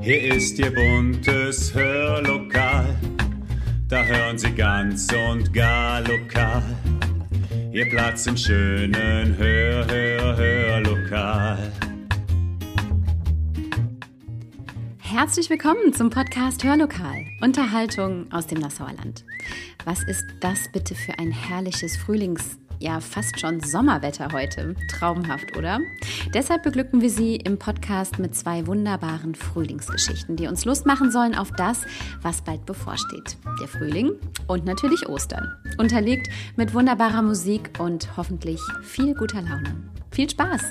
Hier ist Ihr buntes Hörlokal, da hören Sie ganz und gar lokal. Ihr Platz im schönen Hör, Hör, Hörlokal. Herzlich willkommen zum Podcast Hörlokal, Unterhaltung aus dem Nassauer Land. Was ist das bitte für ein herrliches Frühlings- ja fast schon Sommerwetter heute. Traumhaft, oder? Deshalb beglücken wir Sie im Podcast mit zwei wunderbaren Frühlingsgeschichten, die uns Lust machen sollen auf das, was bald bevorsteht. Der Frühling und natürlich Ostern. Unterlegt mit wunderbarer Musik und hoffentlich viel guter Laune. Viel Spaß!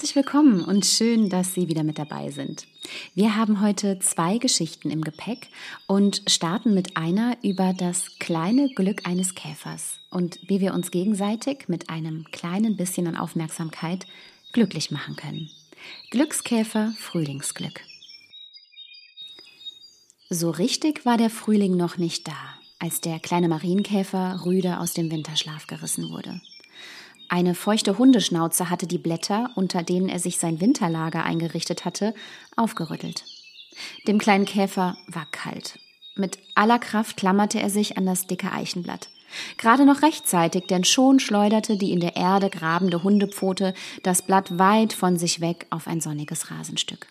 Herzlich willkommen und schön, dass Sie wieder mit dabei sind. Wir haben heute zwei Geschichten im Gepäck und starten mit einer über das kleine Glück eines Käfers und wie wir uns gegenseitig mit einem kleinen bisschen an Aufmerksamkeit glücklich machen können. Glückskäfer Frühlingsglück. So richtig war der Frühling noch nicht da, als der kleine Marienkäfer rüde aus dem Winterschlaf gerissen wurde. Eine feuchte Hundeschnauze hatte die Blätter, unter denen er sich sein Winterlager eingerichtet hatte, aufgerüttelt. Dem kleinen Käfer war kalt. Mit aller Kraft klammerte er sich an das dicke Eichenblatt. Gerade noch rechtzeitig, denn schon schleuderte die in der Erde grabende Hundepfote das Blatt weit von sich weg auf ein sonniges Rasenstück.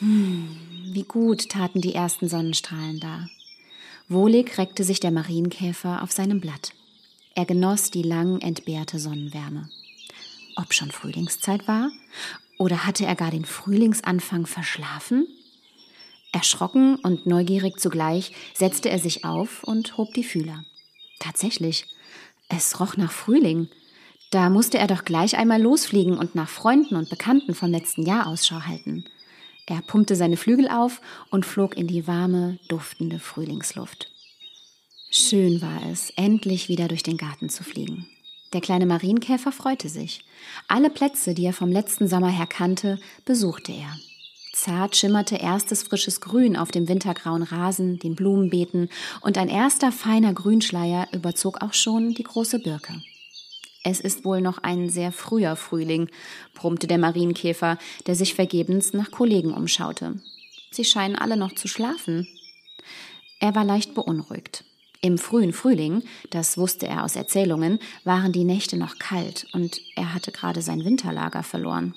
Hm, wie gut taten die ersten Sonnenstrahlen da. Wohlig reckte sich der Marienkäfer auf seinem Blatt. Er genoss die lang entbehrte Sonnenwärme. Ob schon Frühlingszeit war? Oder hatte er gar den Frühlingsanfang verschlafen? Erschrocken und neugierig zugleich setzte er sich auf und hob die Fühler. Tatsächlich, es roch nach Frühling. Da musste er doch gleich einmal losfliegen und nach Freunden und Bekannten vom letzten Jahr Ausschau halten. Er pumpte seine Flügel auf und flog in die warme, duftende Frühlingsluft. Schön war es, endlich wieder durch den Garten zu fliegen. Der kleine Marienkäfer freute sich. Alle Plätze, die er vom letzten Sommer her kannte, besuchte er. Zart schimmerte erstes frisches Grün auf dem wintergrauen Rasen, den Blumenbeeten, und ein erster feiner Grünschleier überzog auch schon die große Birke. Es ist wohl noch ein sehr früher Frühling, brummte der Marienkäfer, der sich vergebens nach Kollegen umschaute. Sie scheinen alle noch zu schlafen. Er war leicht beunruhigt. Im frühen Frühling, das wusste er aus Erzählungen, waren die Nächte noch kalt und er hatte gerade sein Winterlager verloren.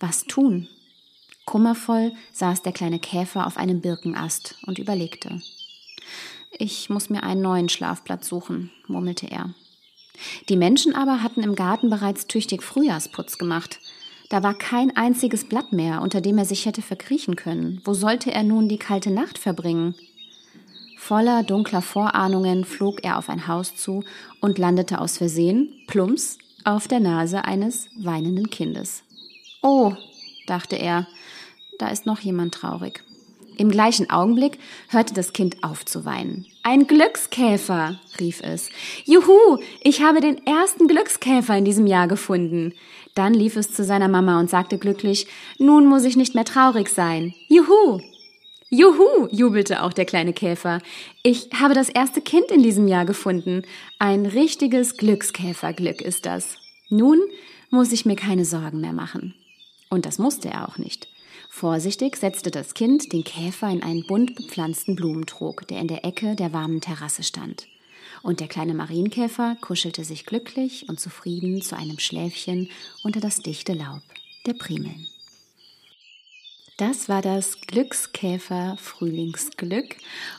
Was tun? Kummervoll saß der kleine Käfer auf einem Birkenast und überlegte. Ich muss mir einen neuen Schlafplatz suchen, murmelte er. Die Menschen aber hatten im Garten bereits tüchtig Frühjahrsputz gemacht. Da war kein einziges Blatt mehr, unter dem er sich hätte verkriechen können. Wo sollte er nun die kalte Nacht verbringen? Voller dunkler Vorahnungen flog er auf ein Haus zu und landete aus Versehen, plumps, auf der Nase eines weinenden Kindes. Oh, dachte er, da ist noch jemand traurig. Im gleichen Augenblick hörte das Kind auf zu weinen. Ein Glückskäfer, rief es. Juhu, ich habe den ersten Glückskäfer in diesem Jahr gefunden. Dann lief es zu seiner Mama und sagte glücklich, nun muss ich nicht mehr traurig sein. Juhu, Juhu, jubelte auch der kleine Käfer. Ich habe das erste Kind in diesem Jahr gefunden. Ein richtiges Glückskäferglück ist das. Nun muss ich mir keine Sorgen mehr machen. Und das musste er auch nicht. Vorsichtig setzte das Kind den Käfer in einen bunt bepflanzten Blumentrog, der in der Ecke der warmen Terrasse stand. Und der kleine Marienkäfer kuschelte sich glücklich und zufrieden zu einem Schläfchen unter das dichte Laub der Primeln. Das war das Glückskäfer Frühlingsglück.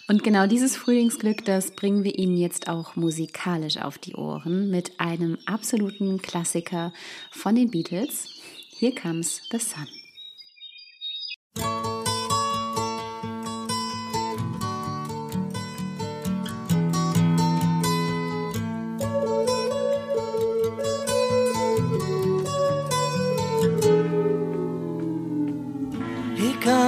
Und genau dieses Frühlingsglück, das bringen wir Ihnen jetzt auch musikalisch auf die Ohren mit einem absoluten Klassiker von den Beatles. Here comes the sun.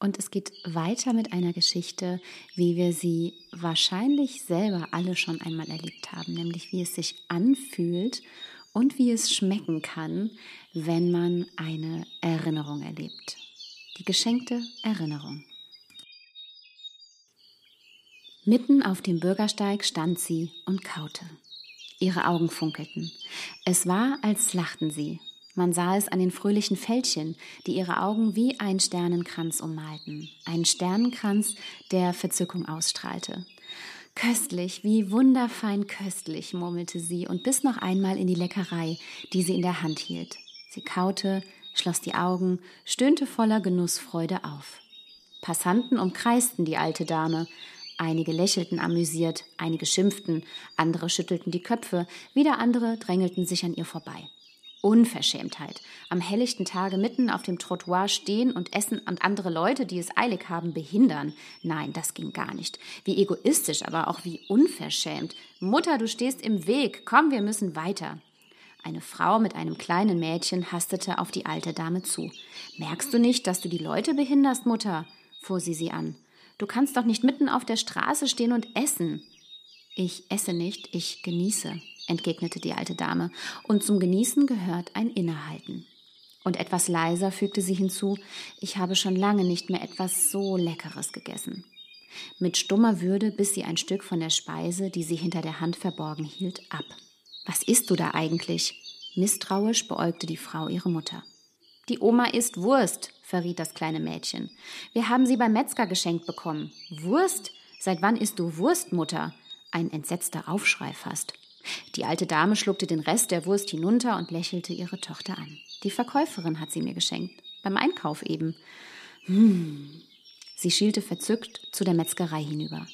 Und es geht weiter mit einer Geschichte, wie wir sie wahrscheinlich selber alle schon einmal erlebt haben, nämlich wie es sich anfühlt und wie es schmecken kann, wenn man eine Erinnerung erlebt. Die geschenkte Erinnerung. Mitten auf dem Bürgersteig stand sie und kaute. Ihre Augen funkelten. Es war, als lachten sie. Man sah es an den fröhlichen Fältchen, die ihre Augen wie ein Sternenkranz ummalten. Ein Sternenkranz, der Verzückung ausstrahlte. Köstlich, wie wunderfein köstlich, murmelte sie und biss noch einmal in die Leckerei, die sie in der Hand hielt. Sie kaute, schloss die Augen, stöhnte voller Genussfreude auf. Passanten umkreisten die alte Dame. Einige lächelten amüsiert, einige schimpften, andere schüttelten die Köpfe, wieder andere drängelten sich an ihr vorbei. Unverschämtheit. Am helllichten Tage mitten auf dem Trottoir stehen und essen und andere Leute, die es eilig haben, behindern. Nein, das ging gar nicht. Wie egoistisch, aber auch wie unverschämt. Mutter, du stehst im Weg. Komm, wir müssen weiter. Eine Frau mit einem kleinen Mädchen hastete auf die alte Dame zu. Merkst du nicht, dass du die Leute behinderst, Mutter? fuhr sie sie an. Du kannst doch nicht mitten auf der Straße stehen und essen. Ich esse nicht, ich genieße, entgegnete die alte Dame, und zum Genießen gehört ein Innehalten. Und etwas leiser fügte sie hinzu, ich habe schon lange nicht mehr etwas so Leckeres gegessen. Mit stummer Würde biss sie ein Stück von der Speise, die sie hinter der Hand verborgen hielt, ab. Was isst du da eigentlich? Misstrauisch beäugte die Frau ihre Mutter. Die Oma isst Wurst, verriet das kleine Mädchen. Wir haben sie beim Metzger geschenkt bekommen. Wurst? Seit wann isst du Wurst, Mutter? Ein entsetzter Aufschrei fast. Die alte Dame schluckte den Rest der Wurst hinunter und lächelte ihre Tochter an. Die Verkäuferin hat sie mir geschenkt. Beim Einkauf eben. Hm. Sie schielte verzückt zu der Metzgerei hinüber.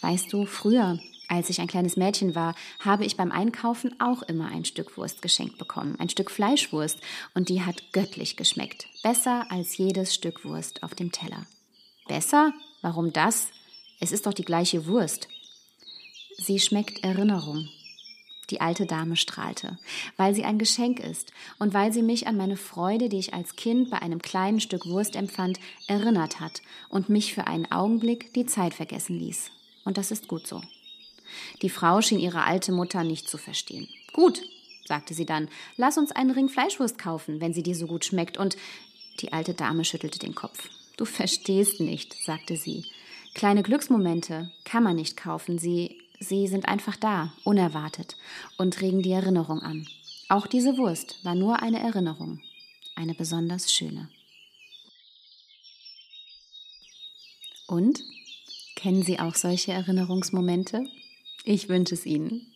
Weißt du, früher, als ich ein kleines Mädchen war, habe ich beim Einkaufen auch immer ein Stück Wurst geschenkt bekommen, ein Stück Fleischwurst, und die hat göttlich geschmeckt, besser als jedes Stück Wurst auf dem Teller. Besser? Warum das? Es ist doch die gleiche Wurst. Sie schmeckt Erinnerung. Die alte Dame strahlte, weil sie ein Geschenk ist und weil sie mich an meine Freude, die ich als Kind bei einem kleinen Stück Wurst empfand, erinnert hat und mich für einen Augenblick die Zeit vergessen ließ. Und das ist gut so. Die Frau schien ihre alte Mutter nicht zu verstehen. Gut, sagte sie dann, lass uns einen Ring Fleischwurst kaufen, wenn sie dir so gut schmeckt. Und die alte Dame schüttelte den Kopf. Du verstehst nicht, sagte sie. Kleine Glücksmomente kann man nicht kaufen, sie, sie sind einfach da, unerwartet und regen die Erinnerung an. Auch diese Wurst war nur eine Erinnerung. eine besonders schöne. Und kennen Sie auch solche Erinnerungsmomente? Ich wünsche es Ihnen.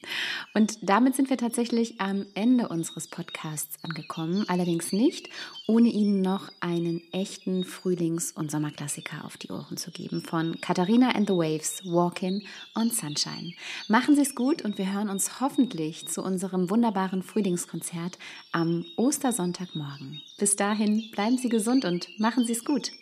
Und damit sind wir tatsächlich am Ende unseres Podcasts angekommen, allerdings nicht, ohne Ihnen noch einen echten Frühlings- und Sommerklassiker auf die Ohren zu geben von Katharina and the Waves, Walking on Sunshine. Machen Sie es gut und wir hören uns hoffentlich zu unserem wunderbaren Frühlingskonzert am Ostersonntagmorgen. Bis dahin bleiben Sie gesund und machen Sie es gut.